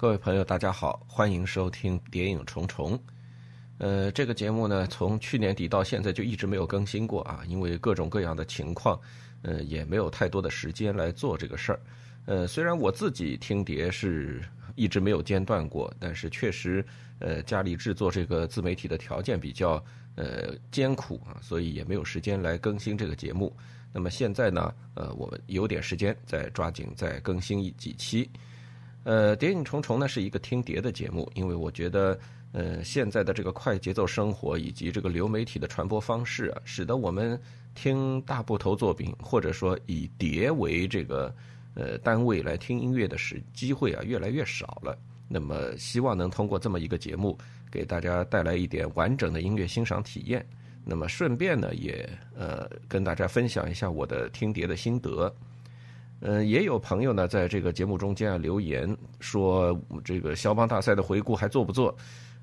各位朋友，大家好，欢迎收听《谍影重重》。呃，这个节目呢，从去年底到现在就一直没有更新过啊，因为各种各样的情况，呃，也没有太多的时间来做这个事儿。呃，虽然我自己听碟是一直没有间断过，但是确实，呃，家里制作这个自媒体的条件比较呃艰苦啊，所以也没有时间来更新这个节目。那么现在呢，呃，我们有点时间，再抓紧再更新一几期。呃，谍影重重呢是一个听碟的节目，因为我觉得，呃，现在的这个快节奏生活以及这个流媒体的传播方式啊，使得我们听大部头作品或者说以碟为这个呃单位来听音乐的时机会啊越来越少了。那么，希望能通过这么一个节目，给大家带来一点完整的音乐欣赏体验。那么顺便呢，也呃跟大家分享一下我的听碟的心得。嗯，也有朋友呢，在这个节目中间啊留言说，这个肖邦大赛的回顾还做不做？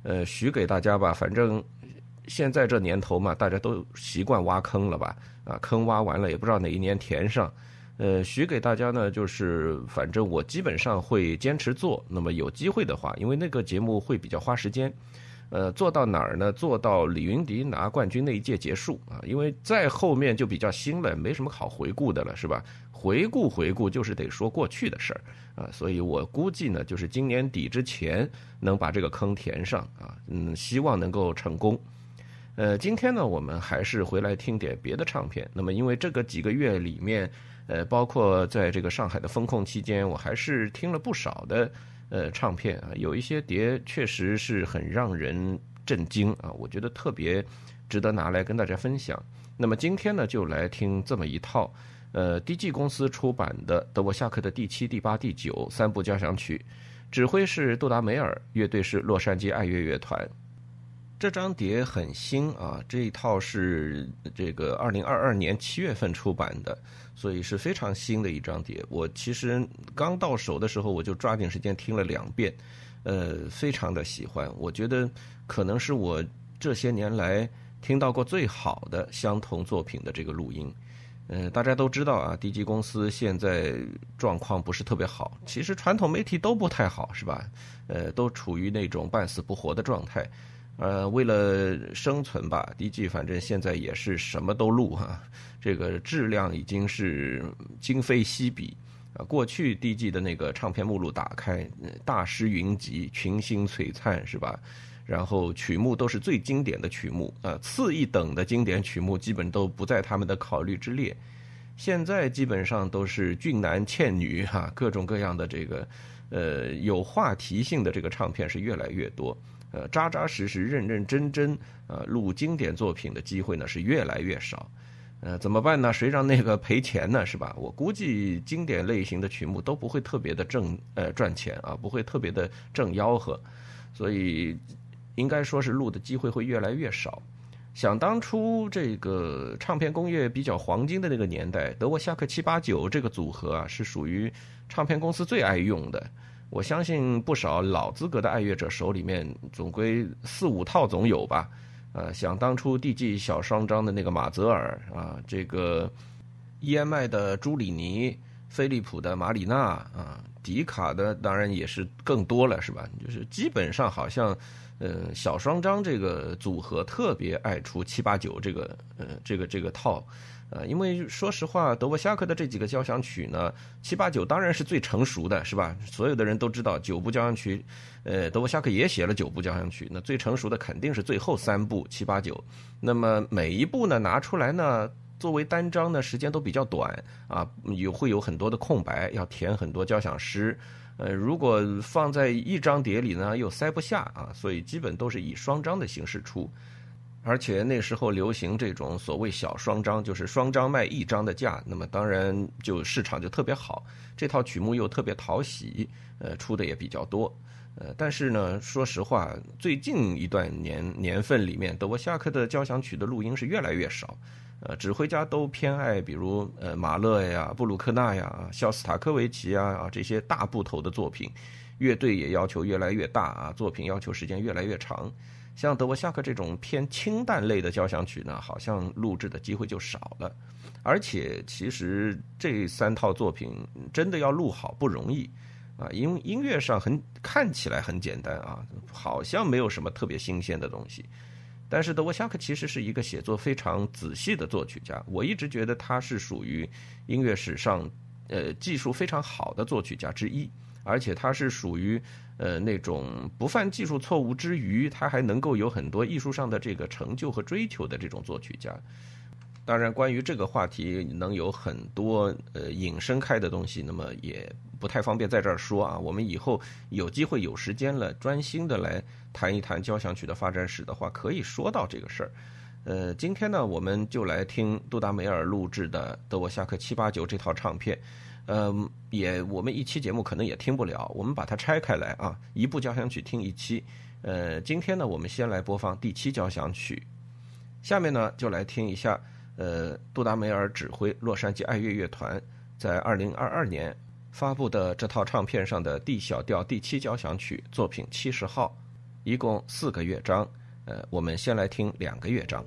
呃，许给大家吧，反正现在这年头嘛，大家都习惯挖坑了吧？啊，坑挖完了，也不知道哪一年填上。呃，许给大家呢，就是反正我基本上会坚持做。那么有机会的话，因为那个节目会比较花时间。呃，做到哪儿呢？做到李云迪拿冠军那一届结束啊，因为在后面就比较新了，没什么好回顾的了，是吧？回顾回顾就是得说过去的事儿啊，所以我估计呢，就是今年底之前能把这个坑填上啊，嗯，希望能够成功。呃，今天呢，我们还是回来听点别的唱片。那么，因为这个几个月里面，呃，包括在这个上海的封控期间，我还是听了不少的。呃，唱片啊，有一些碟确实是很让人震惊啊，我觉得特别值得拿来跟大家分享。那么今天呢，就来听这么一套，呃，DG 公司出版的德沃夏克的第七、第八、第九三部交响曲，指挥是杜达梅尔，乐队是洛杉矶爱乐乐团。这张碟很新啊，这一套是这个二零二二年七月份出版的。所以是非常新的一张碟，我其实刚到手的时候，我就抓紧时间听了两遍，呃，非常的喜欢。我觉得可能是我这些年来听到过最好的相同作品的这个录音。嗯，大家都知道啊，DG 公司现在状况不是特别好，其实传统媒体都不太好，是吧？呃，都处于那种半死不活的状态。呃，为了生存吧，DG 反正现在也是什么都录哈，这个质量已经是今非昔比啊。过去 DG 的那个唱片目录打开，大师云集，群星璀璨是吧？然后曲目都是最经典的曲目啊，次一等的经典曲目基本都不在他们的考虑之列。现在基本上都是俊男倩女哈，各种各样的这个呃有话题性的这个唱片是越来越多。呃，扎扎实实、认认真真，呃，录经典作品的机会呢是越来越少，呃，怎么办呢？谁让那个赔钱呢？是吧？我估计经典类型的曲目都不会特别的挣，呃，赚钱啊，不会特别的挣吆喝，所以应该说是录的机会会越来越少。想当初这个唱片工业比较黄金的那个年代，德沃夏克七八九这个组合啊，是属于唱片公司最爱用的。我相信不少老资格的爱乐者手里面总归四五套总有吧，呃，想当初 DG 小双张的那个马泽尔啊，这个 EMI 的朱里尼，飞利浦的马里纳啊，迪卡的当然也是更多了，是吧？就是基本上好像，呃，小双张这个组合特别爱出七八九这个，呃，这个这个套。呃，因为说实话，德沃夏克的这几个交响曲呢，七八九当然是最成熟的，是吧？所有的人都知道九部交响曲，呃，德沃夏克也写了九部交响曲，那最成熟的肯定是最后三部七八九。那么每一部呢拿出来呢，作为单章呢，时间都比较短啊，有会有很多的空白，要填很多交响诗。呃，如果放在一张碟里呢，又塞不下啊，所以基本都是以双张的形式出。而且那时候流行这种所谓小双张，就是双张卖一张的价，那么当然就市场就特别好，这套曲目又特别讨喜，呃，出的也比较多，呃，但是呢，说实话，最近一段年年份里面，德沃夏克的交响曲的录音是越来越少，呃，指挥家都偏爱比如呃马勒呀、布鲁克纳呀、肖斯塔科维奇啊啊这些大部头的作品，乐队也要求越来越大啊，作品要求时间越来越长。像德沃夏克这种偏清淡类的交响曲呢，好像录制的机会就少了，而且其实这三套作品真的要录好不容易，啊，因为音乐上很看起来很简单啊，好像没有什么特别新鲜的东西。但是德沃夏克其实是一个写作非常仔细的作曲家，我一直觉得他是属于音乐史上呃技术非常好的作曲家之一，而且他是属于呃那种不犯技术错误之余，他还能够有很多艺术上的这个成就和追求的这种作曲家。当然，关于这个话题能有很多呃引申开的东西，那么也不太方便在这儿说啊。我们以后有机会有时间了，专心的来谈一谈交响曲的发展史的话，可以说到这个事儿。呃，今天呢，我们就来听杜达梅尔录制的德沃夏克七八九这套唱片。嗯，也我们一期节目可能也听不了，我们把它拆开来啊，一部交响曲听一期。呃，今天呢，我们先来播放第七交响曲，下面呢就来听一下。呃，杜达梅尔指挥洛杉矶爱乐乐团在二零二二年发布的这套唱片上的 D 小调第七交响曲作品七十号，一共四个乐章。呃，我们先来听两个乐章。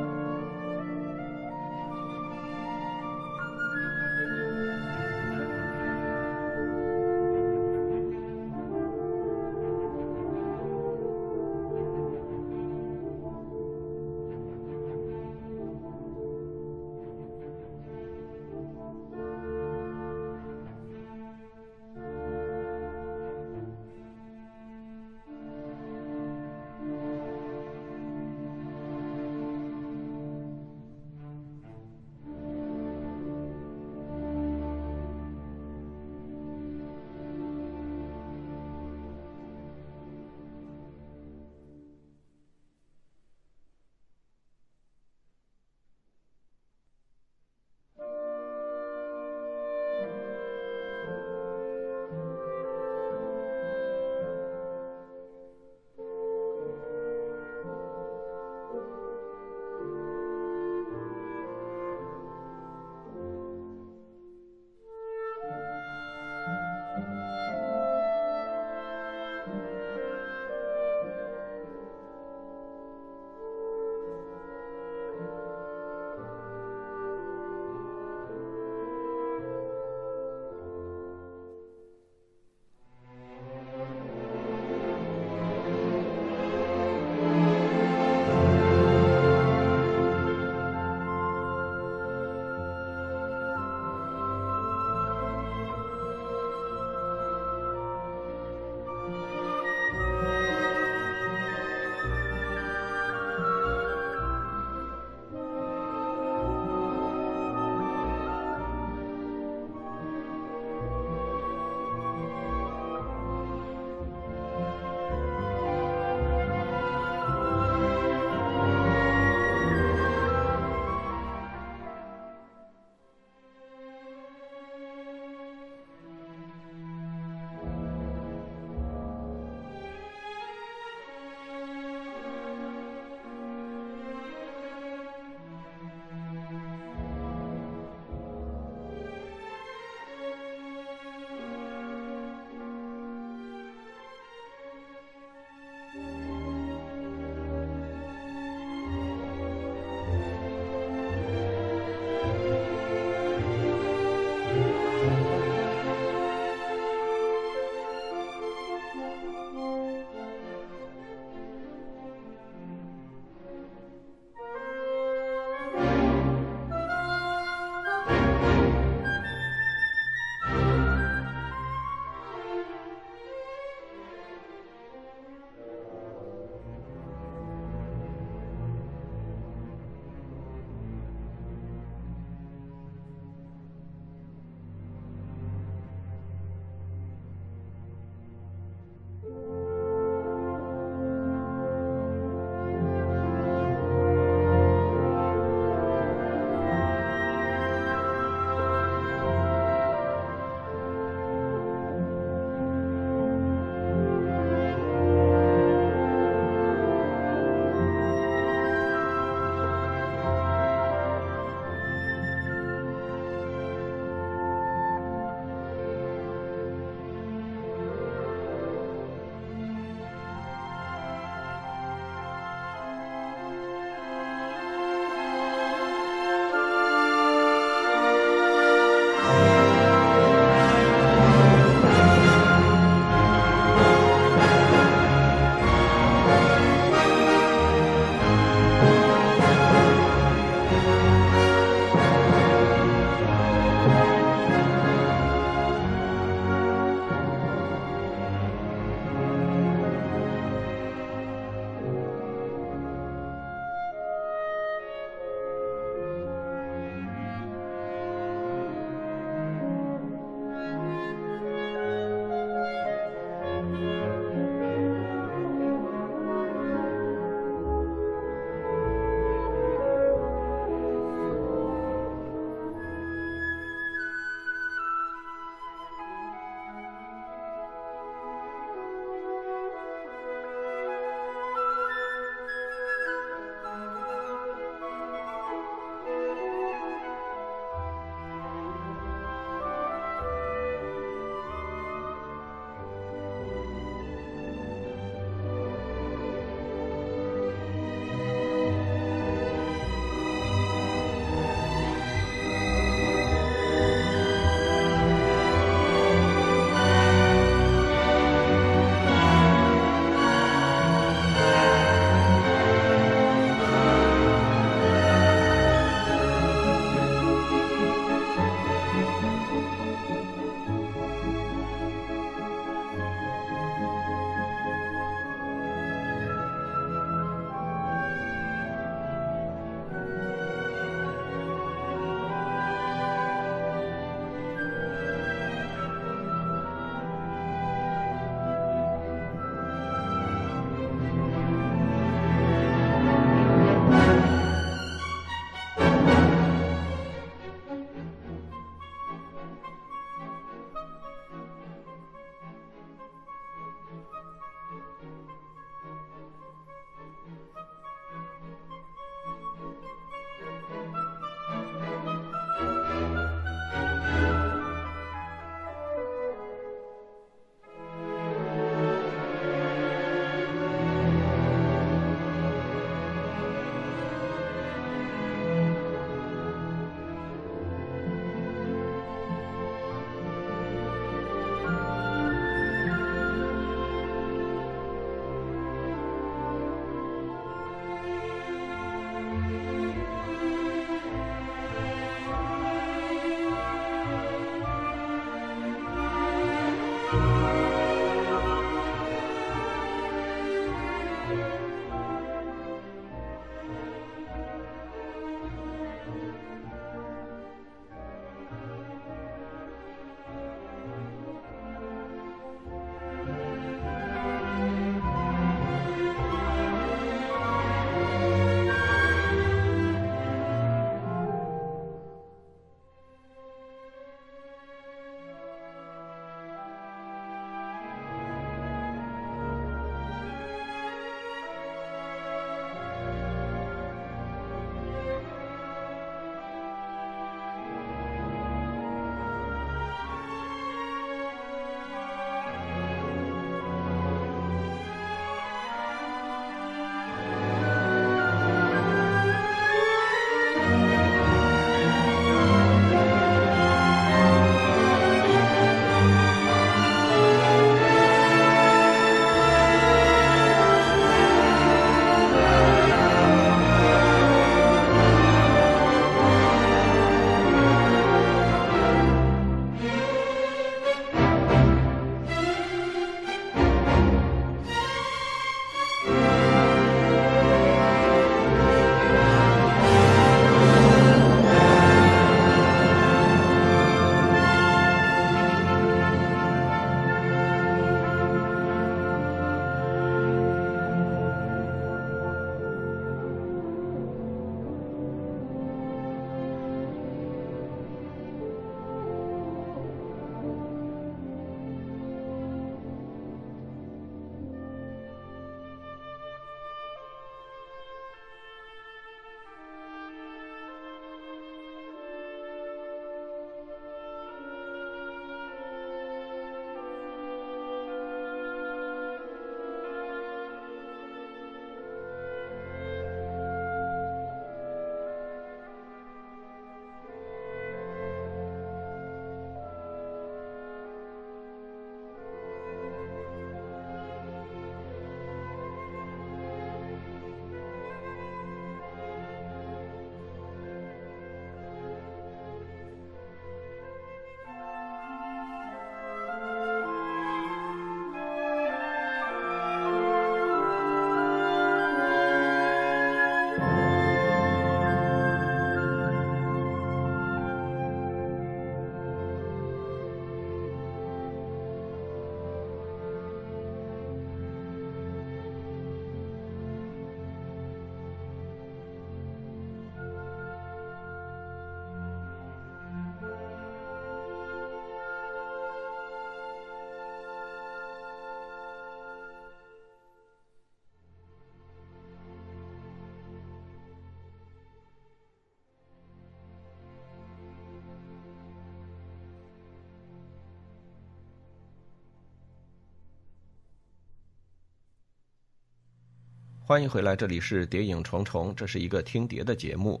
欢迎回来，这里是谍影重重，这是一个听碟的节目。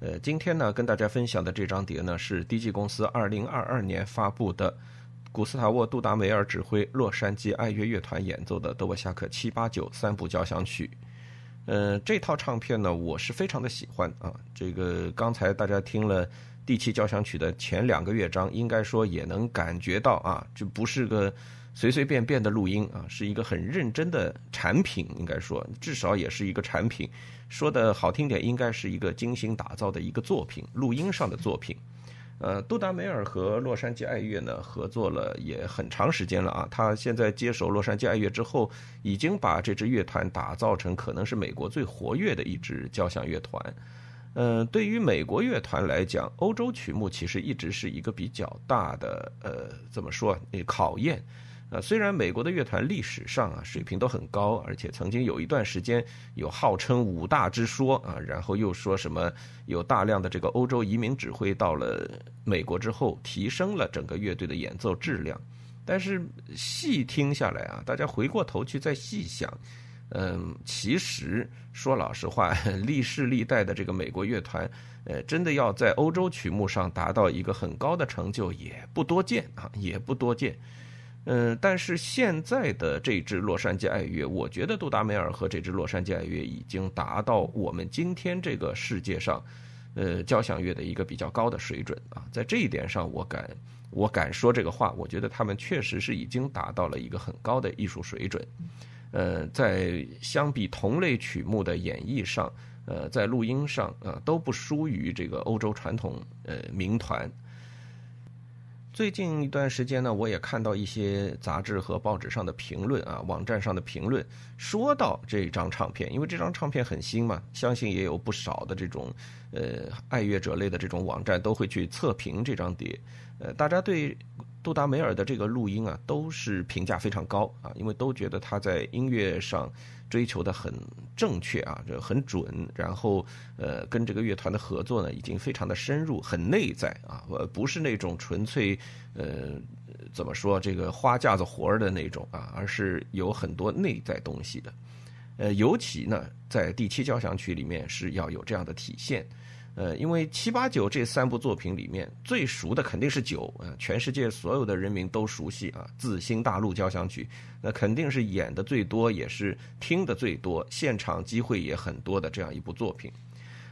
呃，今天呢，跟大家分享的这张碟呢，是 DG 公司二零二二年发布的古斯塔沃·杜达梅尔指挥洛杉矶爱乐乐团演奏的德沃夏克七八九三部交响曲。呃，这套唱片呢，我是非常的喜欢啊。这个刚才大家听了第七交响曲的前两个乐章，应该说也能感觉到啊，这不是个。随随便便的录音啊，是一个很认真的产品，应该说至少也是一个产品。说的好听点，应该是一个精心打造的一个作品，录音上的作品。呃，杜达梅尔和洛杉矶爱乐呢合作了也很长时间了啊。他现在接手洛杉矶爱乐之后，已经把这支乐团打造成可能是美国最活跃的一支交响乐团。嗯，对于美国乐团来讲，欧洲曲目其实一直是一个比较大的呃，怎么说考验。啊，虽然美国的乐团历史上啊水平都很高，而且曾经有一段时间有号称五大之说啊，然后又说什么有大量的这个欧洲移民指挥到了美国之后，提升了整个乐队的演奏质量，但是细听下来啊，大家回过头去再细想，嗯，其实说老实话，历世历代的这个美国乐团，呃，真的要在欧洲曲目上达到一个很高的成就也不多见啊，也不多见。嗯，但是现在的这支洛杉矶爱乐，我觉得杜达梅尔和这支洛杉矶爱乐已经达到我们今天这个世界上，呃，交响乐的一个比较高的水准啊。在这一点上，我敢我敢说这个话，我觉得他们确实是已经达到了一个很高的艺术水准。呃，在相比同类曲目的演绎上，呃，在录音上啊，都不输于这个欧洲传统呃民团。最近一段时间呢，我也看到一些杂志和报纸上的评论啊，网站上的评论，说到这张唱片，因为这张唱片很新嘛，相信也有不少的这种呃爱乐者类的这种网站都会去测评这张碟，呃，大家对。杜达梅尔的这个录音啊，都是评价非常高啊，因为都觉得他在音乐上追求的很正确啊，这很准。然后呃，跟这个乐团的合作呢，已经非常的深入，很内在啊，呃，不是那种纯粹呃怎么说这个花架子活儿的那种啊，而是有很多内在东西的。呃，尤其呢，在第七交响曲里面是要有这样的体现。呃，因为七八九这三部作品里面最熟的肯定是九，啊，全世界所有的人民都熟悉啊，《自新大陆交响曲》，那肯定是演的最多，也是听的最多，现场机会也很多的这样一部作品。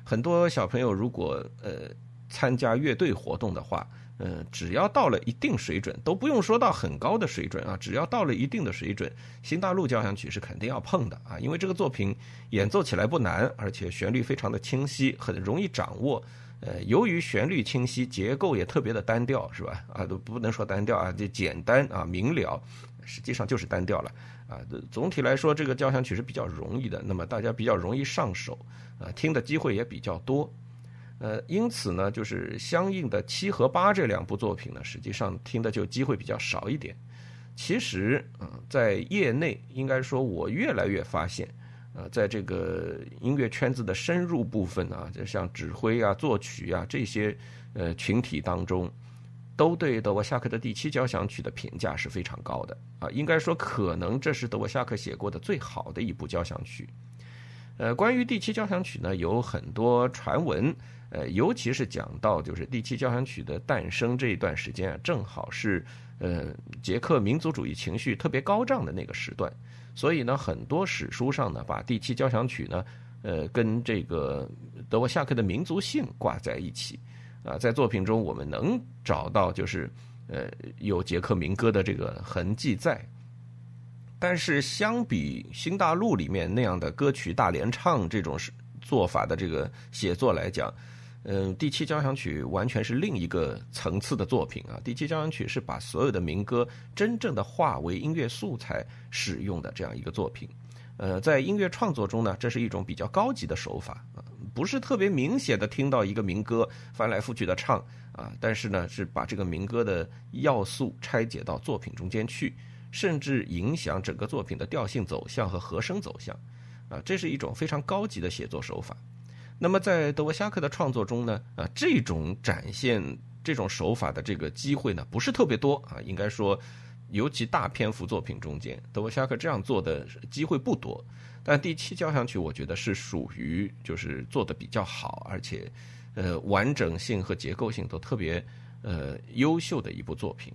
很多小朋友如果呃参加乐队活动的话。嗯，只要到了一定水准，都不用说到很高的水准啊，只要到了一定的水准，新大陆交响曲是肯定要碰的啊，因为这个作品演奏起来不难，而且旋律非常的清晰，很容易掌握。呃，由于旋律清晰，结构也特别的单调，是吧？啊，都不能说单调啊，就简单啊，明了，实际上就是单调了啊。总体来说，这个交响曲是比较容易的，那么大家比较容易上手啊，听的机会也比较多。呃，因此呢，就是相应的七和八这两部作品呢，实际上听的就机会比较少一点。其实，嗯，在业内应该说，我越来越发现，呃，在这个音乐圈子的深入部分啊，就像指挥啊、作曲啊这些呃群体当中，都对德沃夏克的第七交响曲的评价是非常高的啊。应该说，可能这是德沃夏克写过的最好的一部交响曲。呃，关于第七交响曲呢，有很多传闻。呃，尤其是讲到就是第七交响曲的诞生这一段时间啊，正好是呃捷克民族主义情绪特别高涨的那个时段，所以呢，很多史书上呢把第七交响曲呢，呃，跟这个德沃夏克的民族性挂在一起啊，在作品中我们能找到就是呃有捷克民歌的这个痕迹在，但是相比新大陆里面那样的歌曲大联唱这种是做法的这个写作来讲。嗯，第七交响曲完全是另一个层次的作品啊！第七交响曲是把所有的民歌真正的化为音乐素材使用的这样一个作品。呃，在音乐创作中呢，这是一种比较高级的手法啊，不是特别明显的听到一个民歌翻来覆去的唱啊，但是呢，是把这个民歌的要素拆解到作品中间去，甚至影响整个作品的调性走向和和声走向啊，这是一种非常高级的写作手法。那么在德沃夏克的创作中呢，啊，这种展现这种手法的这个机会呢，不是特别多啊。应该说，尤其大篇幅作品中间，德沃夏克这样做的机会不多。但第七交响曲我觉得是属于就是做的比较好，而且呃完整性和结构性都特别呃优秀的一部作品。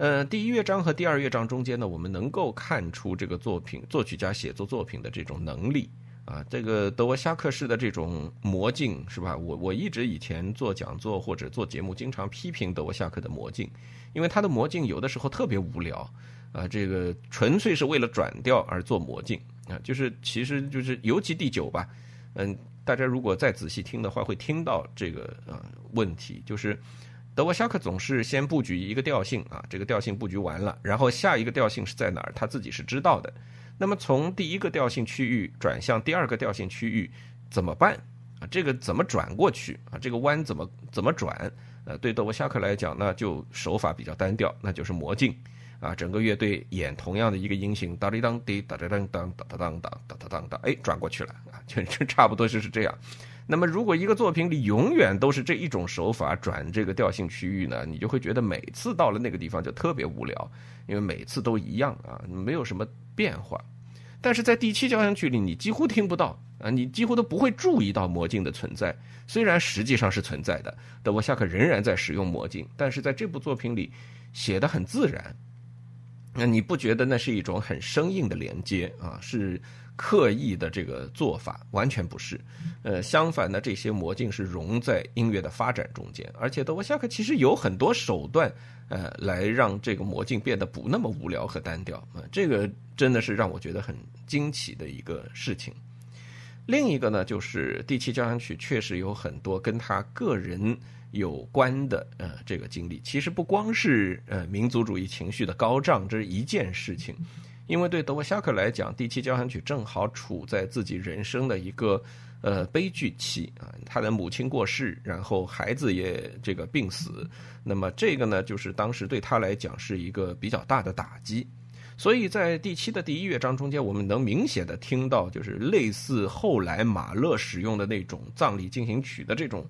呃，第一乐章和第二乐章中间呢，我们能够看出这个作品作曲家写作作品的这种能力啊，这个德沃夏克式的这种魔镜是吧？我我一直以前做讲座或者做节目，经常批评德沃夏克的魔镜，因为他的魔镜有的时候特别无聊啊，这个纯粹是为了转调而做魔镜啊，就是其实就是尤其第九吧，嗯，大家如果再仔细听的话，会听到这个啊问题，就是。德沃夏克总是先布局一个调性啊，这个调性布局完了，然后下一个调性是在哪儿，他自己是知道的。那么从第一个调性区域转向第二个调性区域怎么办啊？这个怎么转过去啊？这个弯怎么怎么转？呃，对德沃夏克来讲呢，就手法比较单调，那就是魔镜啊。整个乐队演同样的一个音型，哒哩当滴哒哒当当哒哒当当哒哒当当，哎，转过去了啊，就 差不多就是这样。那么，如果一个作品里永远都是这一种手法转这个调性区域呢，你就会觉得每次到了那个地方就特别无聊，因为每次都一样啊，没有什么变化。但是在第七交响曲里，你几乎听不到啊，你几乎都不会注意到魔镜的存在。虽然实际上是存在的，德沃夏克仍然在使用魔镜，但是在这部作品里写的很自然。那你不觉得那是一种很生硬的连接啊？是。刻意的这个做法完全不是，呃，相反呢，这些魔镜是融在音乐的发展中间，而且德沃夏克其实有很多手段，呃，来让这个魔镜变得不那么无聊和单调啊，这个真的是让我觉得很惊奇的一个事情。另一个呢，就是第七交响曲确实有很多跟他个人有关的呃这个经历，其实不光是呃民族主义情绪的高涨，这是一件事情。因为对德沃夏克来讲，第七交响曲正好处在自己人生的一个呃悲剧期啊，他的母亲过世，然后孩子也这个病死，那么这个呢，就是当时对他来讲是一个比较大的打击，所以在第七的第一乐章中间，我们能明显的听到，就是类似后来马勒使用的那种葬礼进行曲的这种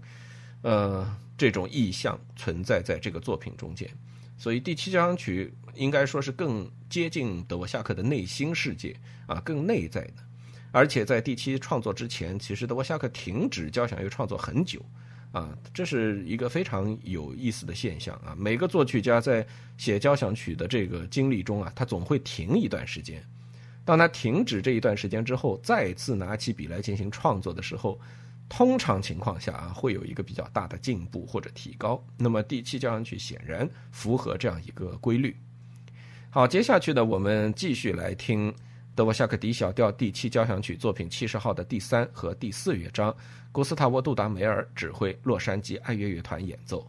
呃这种意象存在在这个作品中间。所以第七交响曲应该说是更接近德沃夏克的内心世界啊，更内在的。而且在第七创作之前，其实德沃夏克停止交响乐创作很久啊，这是一个非常有意思的现象啊。每个作曲家在写交响曲的这个经历中啊，他总会停一段时间。当他停止这一段时间之后，再次拿起笔来进行创作的时候。通常情况下啊，会有一个比较大的进步或者提高。那么第七交响曲显然符合这样一个规律。好，接下去呢，我们继续来听德沃夏克 D 小调第七交响曲作品七十号的第三和第四乐章，古斯塔沃·杜达梅尔指挥，洛杉矶爱乐乐团演奏。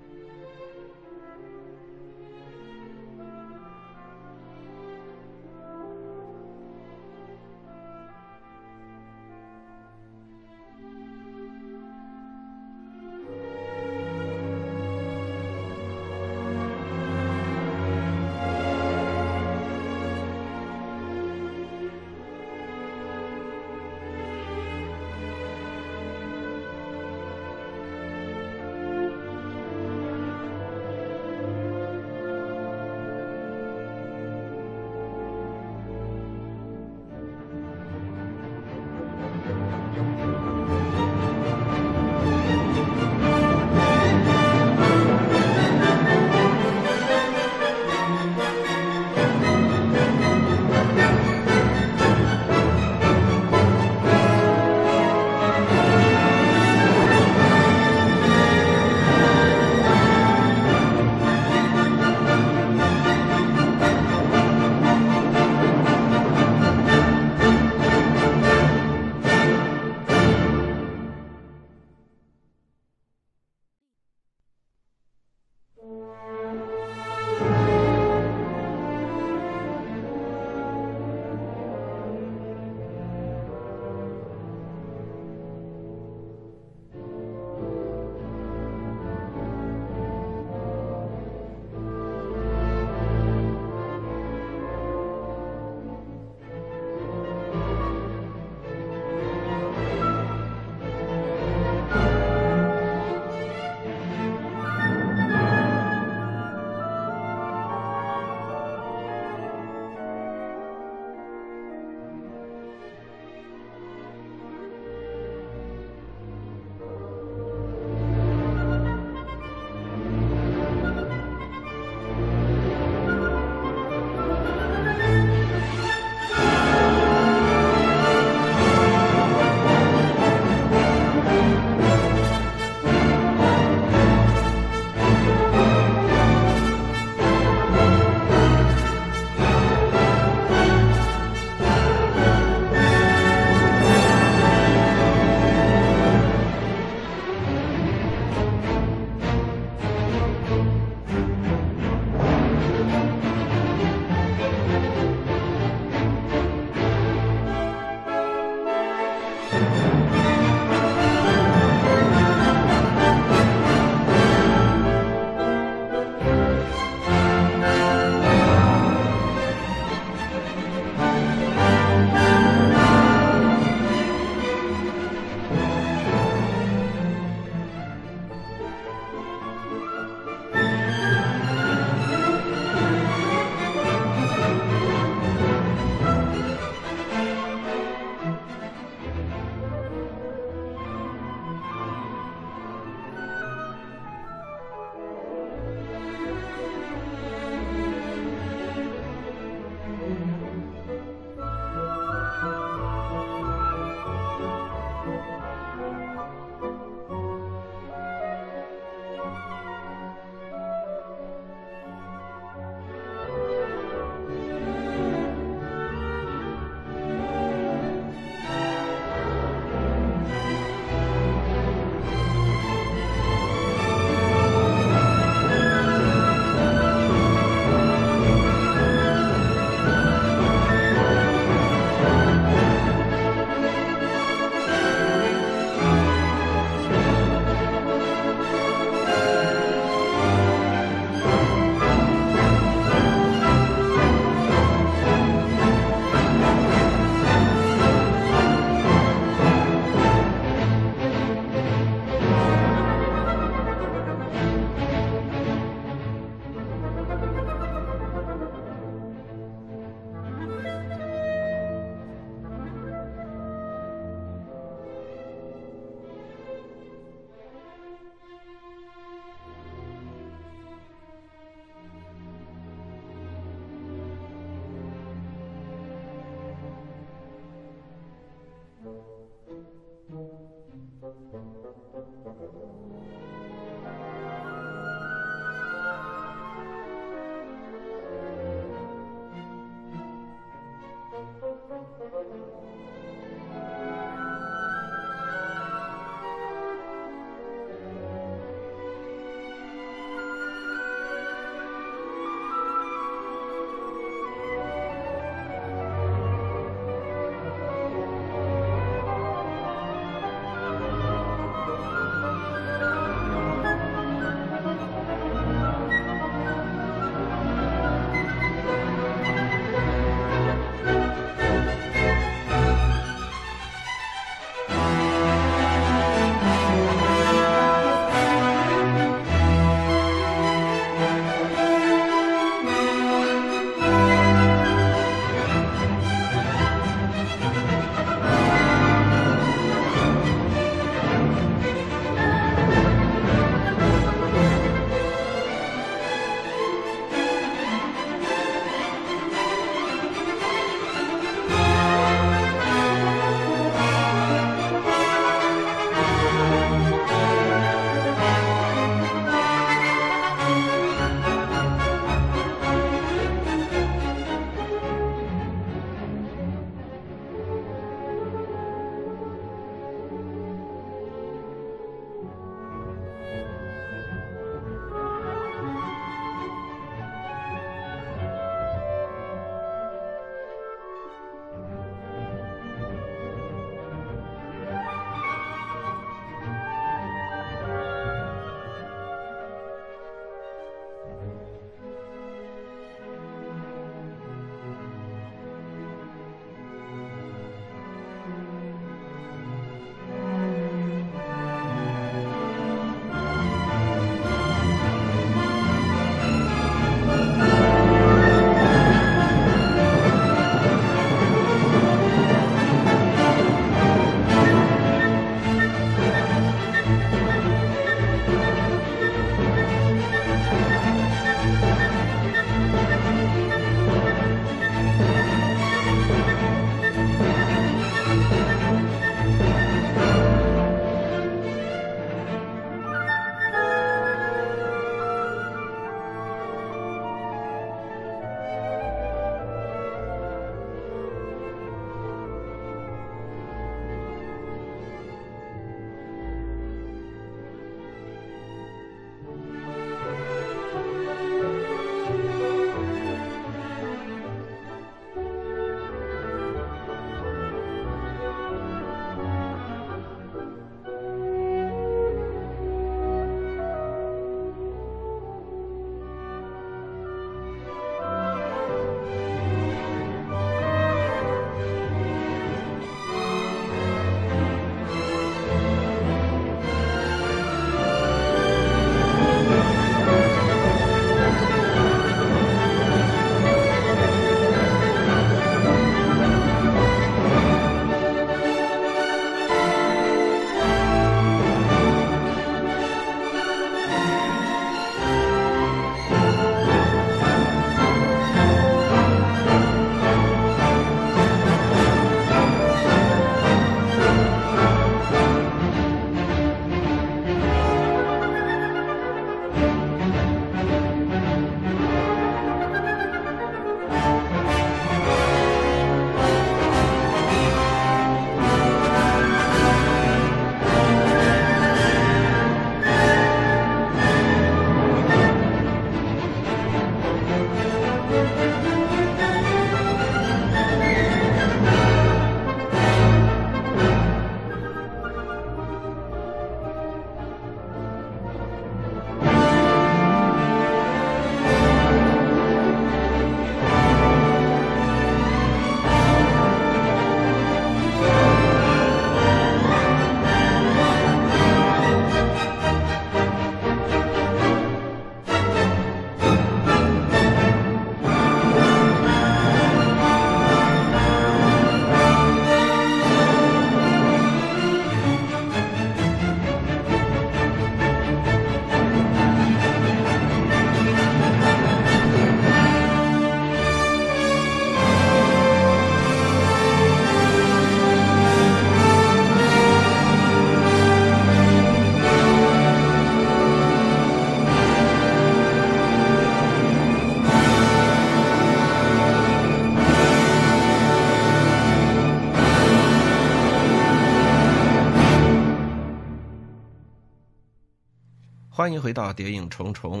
欢迎回到《谍影重重》。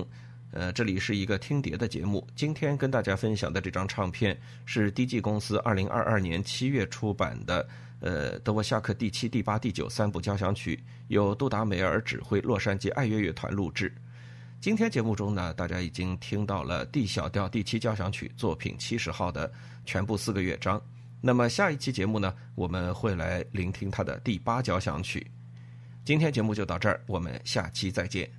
呃，这里是一个听碟的节目。今天跟大家分享的这张唱片是 DG 公司二零二二年七月出版的，呃，德沃夏克第七、第八、第九三部交响曲，由杜达梅尔指挥，洛杉矶爱乐乐团录制。今天节目中呢，大家已经听到了 D 小调第七交响曲作品七十号的全部四个乐章。那么下一期节目呢，我们会来聆听它的第八交响曲。今天节目就到这儿，我们下期再见。